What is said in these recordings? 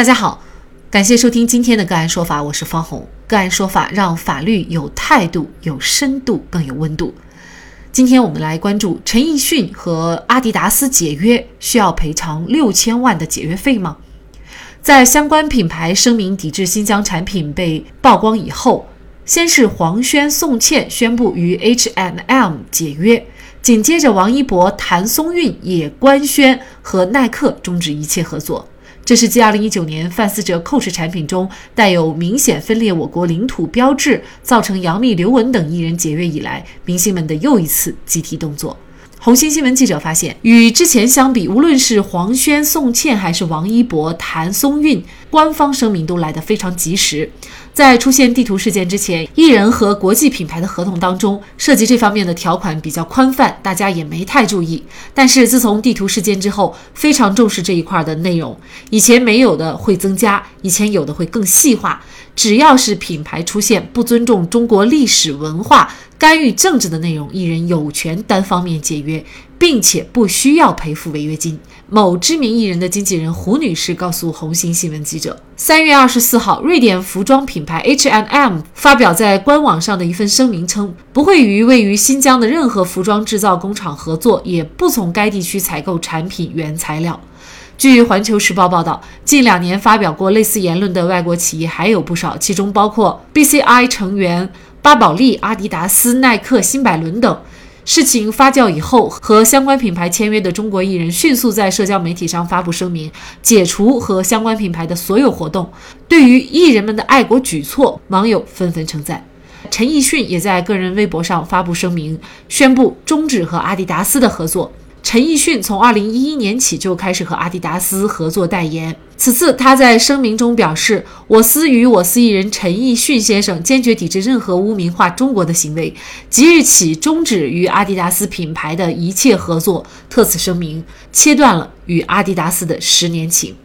大家好，感谢收听今天的个案说法，我是方红。个案说法让法律有态度、有深度、更有温度。今天我们来关注陈奕迅和阿迪达斯解约，需要赔偿六千万的解约费吗？在相关品牌声明抵制新疆产品被曝光以后，先是黄轩、宋茜宣布与 H&M 解约，紧接着王一博、谭松韵也官宣和耐克终止一切合作。这是继2019年范思哲 Coach 产品中带有明显分裂我国领土标志，造成杨幂、刘雯等艺人解约以来，明星们的又一次集体动作。红星新闻记者发现，与之前相比，无论是黄轩、宋茜，还是王一博、谭松韵，官方声明都来得非常及时。在出现地图事件之前，艺人和国际品牌的合同当中涉及这方面的条款比较宽泛，大家也没太注意。但是自从地图事件之后，非常重视这一块的内容，以前没有的会增加，以前有的会更细化。只要是品牌出现不尊重中国历史文化、干预政治的内容，艺人有权单方面解约，并且不需要赔付违约金。某知名艺人的经纪人胡女士告诉红星新闻记者，三月二十四号，瑞典服装品牌 H&M 发表在官网上的一份声明称，不会与位于新疆的任何服装制造工厂合作，也不从该地区采购产品原材料。据环球时报报道，近两年发表过类似言论的外国企业还有不少，其中包括 BCI 成员巴宝莉、阿迪达斯、耐克、新百伦等。事情发酵以后，和相关品牌签约的中国艺人迅速在社交媒体上发布声明，解除和相关品牌的所有活动。对于艺人们的爱国举措，网友纷纷称赞。陈奕迅也在个人微博上发布声明，宣布终止和阿迪达斯的合作。陈奕迅从二零一一年起就开始和阿迪达斯合作代言。此次他在声明中表示：“我司与我司艺人陈奕迅先生坚决抵制任何污名化中国的行为，即日起终止与阿迪达斯品牌的一切合作。特此声明，切断了与阿迪达斯的十年情。”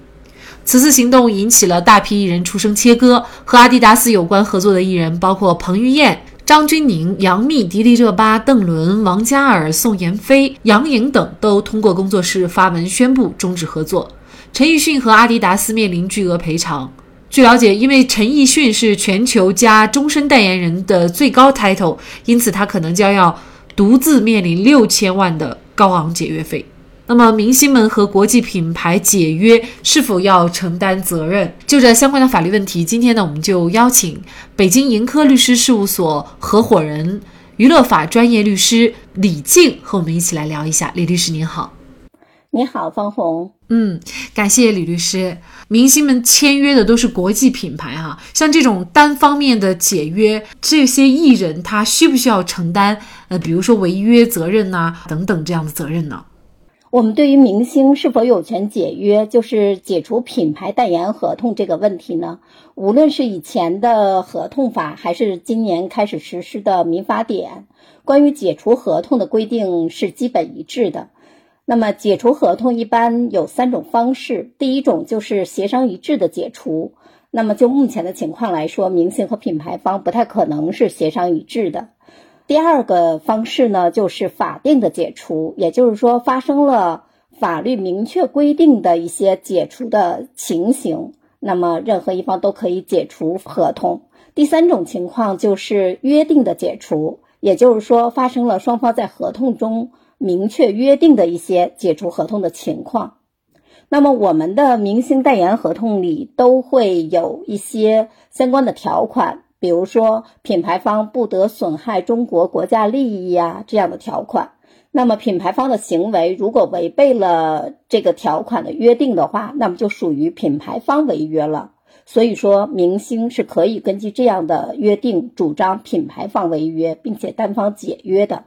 此次行动引起了大批艺人出声切割，和阿迪达斯有关合作的艺人包括彭于晏。张钧甯、杨幂、迪丽热巴、邓伦、王嘉尔、宋妍霏、杨颖等都通过工作室发文宣布终止合作。陈奕迅和阿迪达斯面临巨额赔偿。据了解，因为陈奕迅是全球加终身代言人的最高 title，因此他可能将要独自面临六千万的高昂解约费。那么，明星们和国际品牌解约是否要承担责任？就这相关的法律问题，今天呢，我们就邀请北京盈科律师事务所合伙人、娱乐法专业律师李静和我们一起来聊一下。李律师您好，你好，方红。嗯，感谢李律师。明星们签约的都是国际品牌哈，像这种单方面的解约，这些艺人他需不需要承担呃，比如说违约责任呐等等这样的责任呢？我们对于明星是否有权解约，就是解除品牌代言合同这个问题呢？无论是以前的合同法，还是今年开始实施的民法典，关于解除合同的规定是基本一致的。那么，解除合同一般有三种方式，第一种就是协商一致的解除。那么，就目前的情况来说，明星和品牌方不太可能是协商一致的。第二个方式呢，就是法定的解除，也就是说发生了法律明确规定的一些解除的情形，那么任何一方都可以解除合同。第三种情况就是约定的解除，也就是说发生了双方在合同中明确约定的一些解除合同的情况。那么我们的明星代言合同里都会有一些相关的条款。比如说，品牌方不得损害中国国家利益呀，这样的条款。那么，品牌方的行为如果违背了这个条款的约定的话，那么就属于品牌方违约了。所以说，明星是可以根据这样的约定主张品牌方违约，并且单方解约的。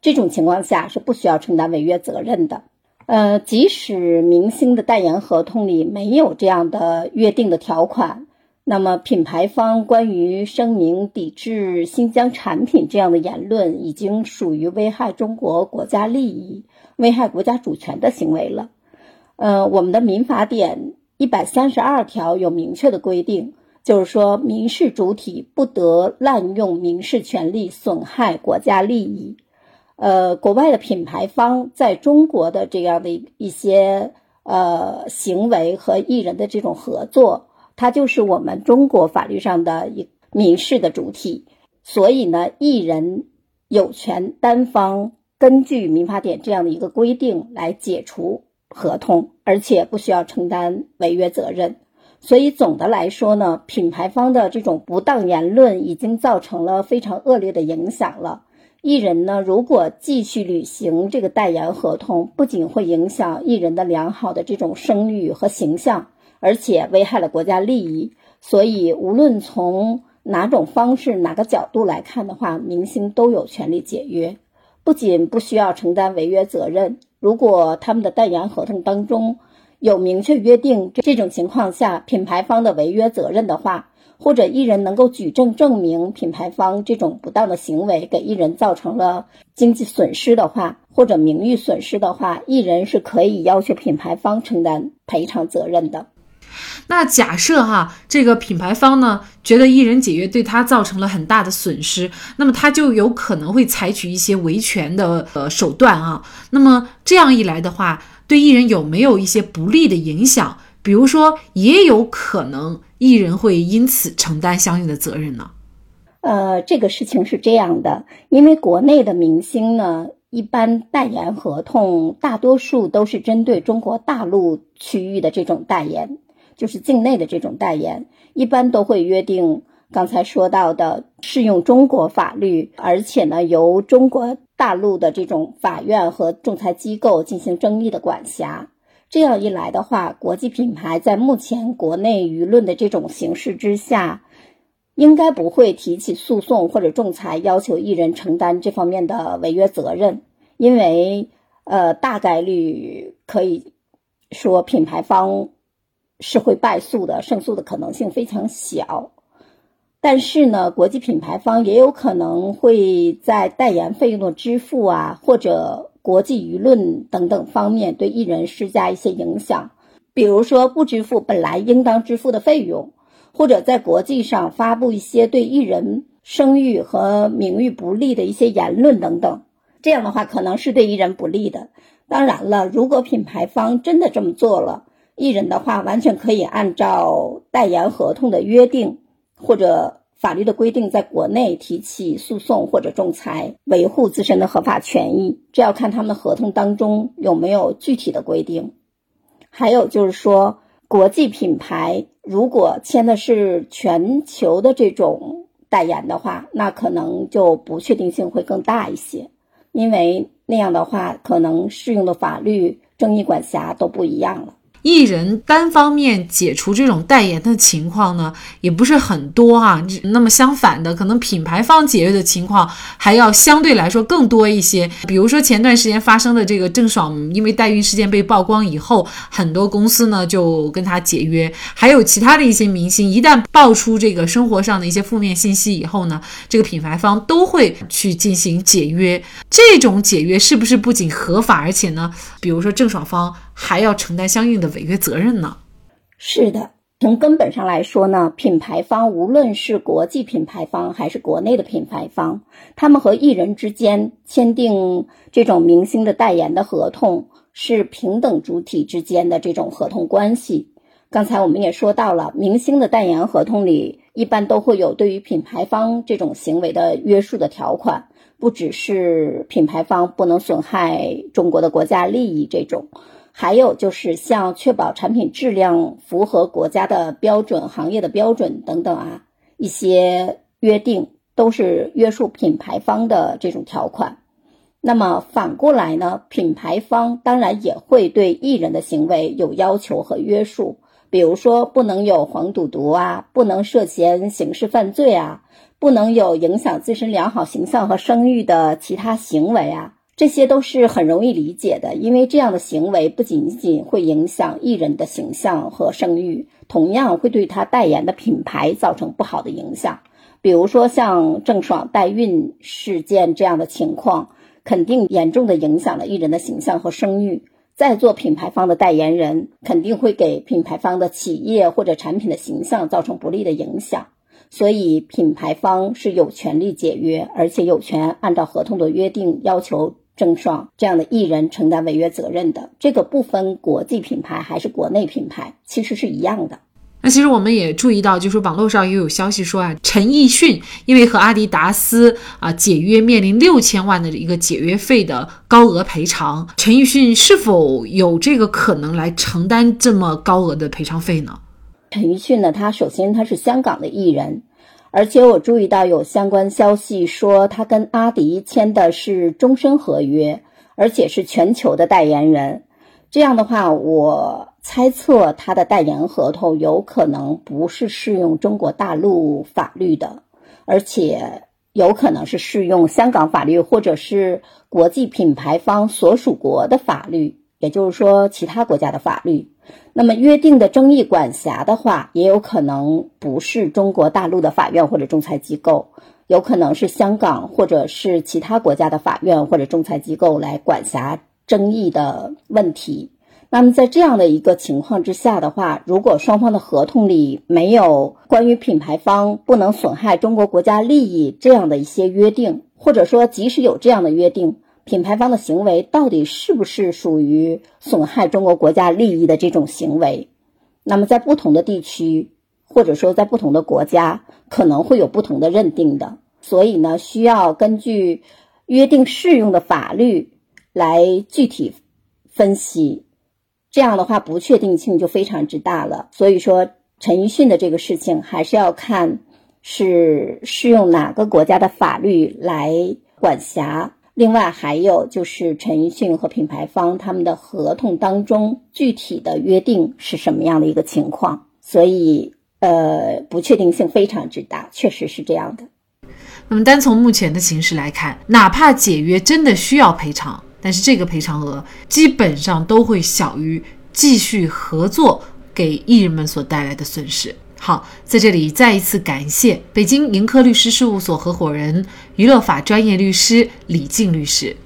这种情况下是不需要承担违约责任的。呃，即使明星的代言合同里没有这样的约定的条款。那么，品牌方关于声明抵制新疆产品这样的言论，已经属于危害中国国家利益、危害国家主权的行为了。呃，我们的民法典一百三十二条有明确的规定，就是说民事主体不得滥用民事权利损害国家利益。呃，国外的品牌方在中国的这样的一些。呃行为和艺人的这种合作，它就是我们中国法律上的一民事的主体。所以呢，艺人有权单方根据民法典这样的一个规定来解除合同，而且不需要承担违约责任。所以总的来说呢，品牌方的这种不当言论已经造成了非常恶劣的影响了。艺人呢，如果继续履行这个代言合同，不仅会影响艺人的良好的这种声誉和形象，而且危害了国家利益。所以，无论从哪种方式、哪个角度来看的话，明星都有权利解约，不仅不需要承担违约责任。如果他们的代言合同当中，有明确约定，这种情况下，品牌方的违约责任的话，或者艺人能够举证证明品牌方这种不当的行为给艺人造成了经济损失的话，或者名誉损失的话，艺人是可以要求品牌方承担赔偿责任的。那假设哈，这个品牌方呢觉得艺人解约对他造成了很大的损失，那么他就有可能会采取一些维权的呃手段啊。那么这样一来的话，对艺人有没有一些不利的影响？比如说，也有可能艺人会因此承担相应的责任呢？呃，这个事情是这样的，因为国内的明星呢，一般代言合同大多数都是针对中国大陆区域的这种代言，就是境内的这种代言，一般都会约定。刚才说到的适用中国法律，而且呢由中国大陆的这种法院和仲裁机构进行争议的管辖，这样一来的话，国际品牌在目前国内舆论的这种形势之下，应该不会提起诉讼或者仲裁要求艺人承担这方面的违约责任，因为呃大概率可以说品牌方是会败诉的，胜诉的可能性非常小。但是呢，国际品牌方也有可能会在代言费用的支付啊，或者国际舆论等等方面对艺人施加一些影响，比如说不支付本来应当支付的费用，或者在国际上发布一些对艺人声誉和名誉不利的一些言论等等。这样的话，可能是对艺人不利的。当然了，如果品牌方真的这么做了，艺人的话完全可以按照代言合同的约定。或者法律的规定，在国内提起诉讼或者仲裁，维护自身的合法权益，这要看他们的合同当中有没有具体的规定。还有就是说，国际品牌如果签的是全球的这种代言的话，那可能就不确定性会更大一些，因为那样的话，可能适用的法律、争议管辖都不一样了。艺人单方面解除这种代言的情况呢，也不是很多哈。那么相反的，可能品牌方解约的情况还要相对来说更多一些。比如说前段时间发生的这个郑爽，因为代孕事件被曝光以后，很多公司呢就跟他解约。还有其他的一些明星，一旦爆出这个生活上的一些负面信息以后呢，这个品牌方都会去进行解约。这种解约是不是不仅合法，而且呢，比如说郑爽方。还要承担相应的违约责任呢。是的，从根本上来说呢，品牌方无论是国际品牌方还是国内的品牌方，他们和艺人之间签订这种明星的代言的合同，是平等主体之间的这种合同关系。刚才我们也说到了，明星的代言合同里一般都会有对于品牌方这种行为的约束的条款，不只是品牌方不能损害中国的国家利益这种。还有就是像确保产品质量符合国家的标准、行业的标准等等啊，一些约定都是约束品牌方的这种条款。那么反过来呢，品牌方当然也会对艺人的行为有要求和约束，比如说不能有黄赌毒啊，不能涉嫌刑事犯罪啊，不能有影响自身良好形象和声誉的其他行为啊。这些都是很容易理解的，因为这样的行为不仅仅会影响艺人的形象和声誉，同样会对他代言的品牌造成不好的影响。比如说像郑爽代孕事件这样的情况，肯定严重的影响了艺人的形象和声誉。在做品牌方的代言人，肯定会给品牌方的企业或者产品的形象造成不利的影响。所以，品牌方是有权利解约，而且有权按照合同的约定要求。郑爽这样的艺人承担违约责任的。这个不分国际品牌还是国内品牌，其实是一样的。那其实我们也注意到，就是网络上也有消息说啊，陈奕迅因为和阿迪达斯啊解约，面临六千万的一个解约费的高额赔偿。陈奕迅是否有这个可能来承担这么高额的赔偿费呢？陈奕迅呢，他首先他是香港的艺人，而且我注意到有相关消息说他跟阿迪签的是终身合约，而且是全球的代言人。这样的话，我猜测他的代言合同有可能不是适用中国大陆法律的，而且有可能是适用香港法律或者是国际品牌方所属国的法律，也就是说其他国家的法律。那么约定的争议管辖的话，也有可能不是中国大陆的法院或者仲裁机构，有可能是香港或者是其他国家的法院或者仲裁机构来管辖。争议的问题，那么在这样的一个情况之下的话，如果双方的合同里没有关于品牌方不能损害中国国家利益这样的一些约定，或者说即使有这样的约定，品牌方的行为到底是不是属于损害中国国家利益的这种行为，那么在不同的地区或者说在不同的国家可能会有不同的认定的，所以呢，需要根据约定适用的法律。来具体分析，这样的话不确定性就非常之大了。所以说，陈奕迅的这个事情还是要看是适用哪个国家的法律来管辖。另外还有就是陈奕迅和品牌方他们的合同当中具体的约定是什么样的一个情况。所以，呃，不确定性非常之大，确实是这样的。那么，单从目前的形势来看，哪怕解约真的需要赔偿。但是这个赔偿额基本上都会小于继续合作给艺人们所带来的损失。好，在这里再一次感谢北京盈科律师事务所合伙人、娱乐法专业律师李静律师。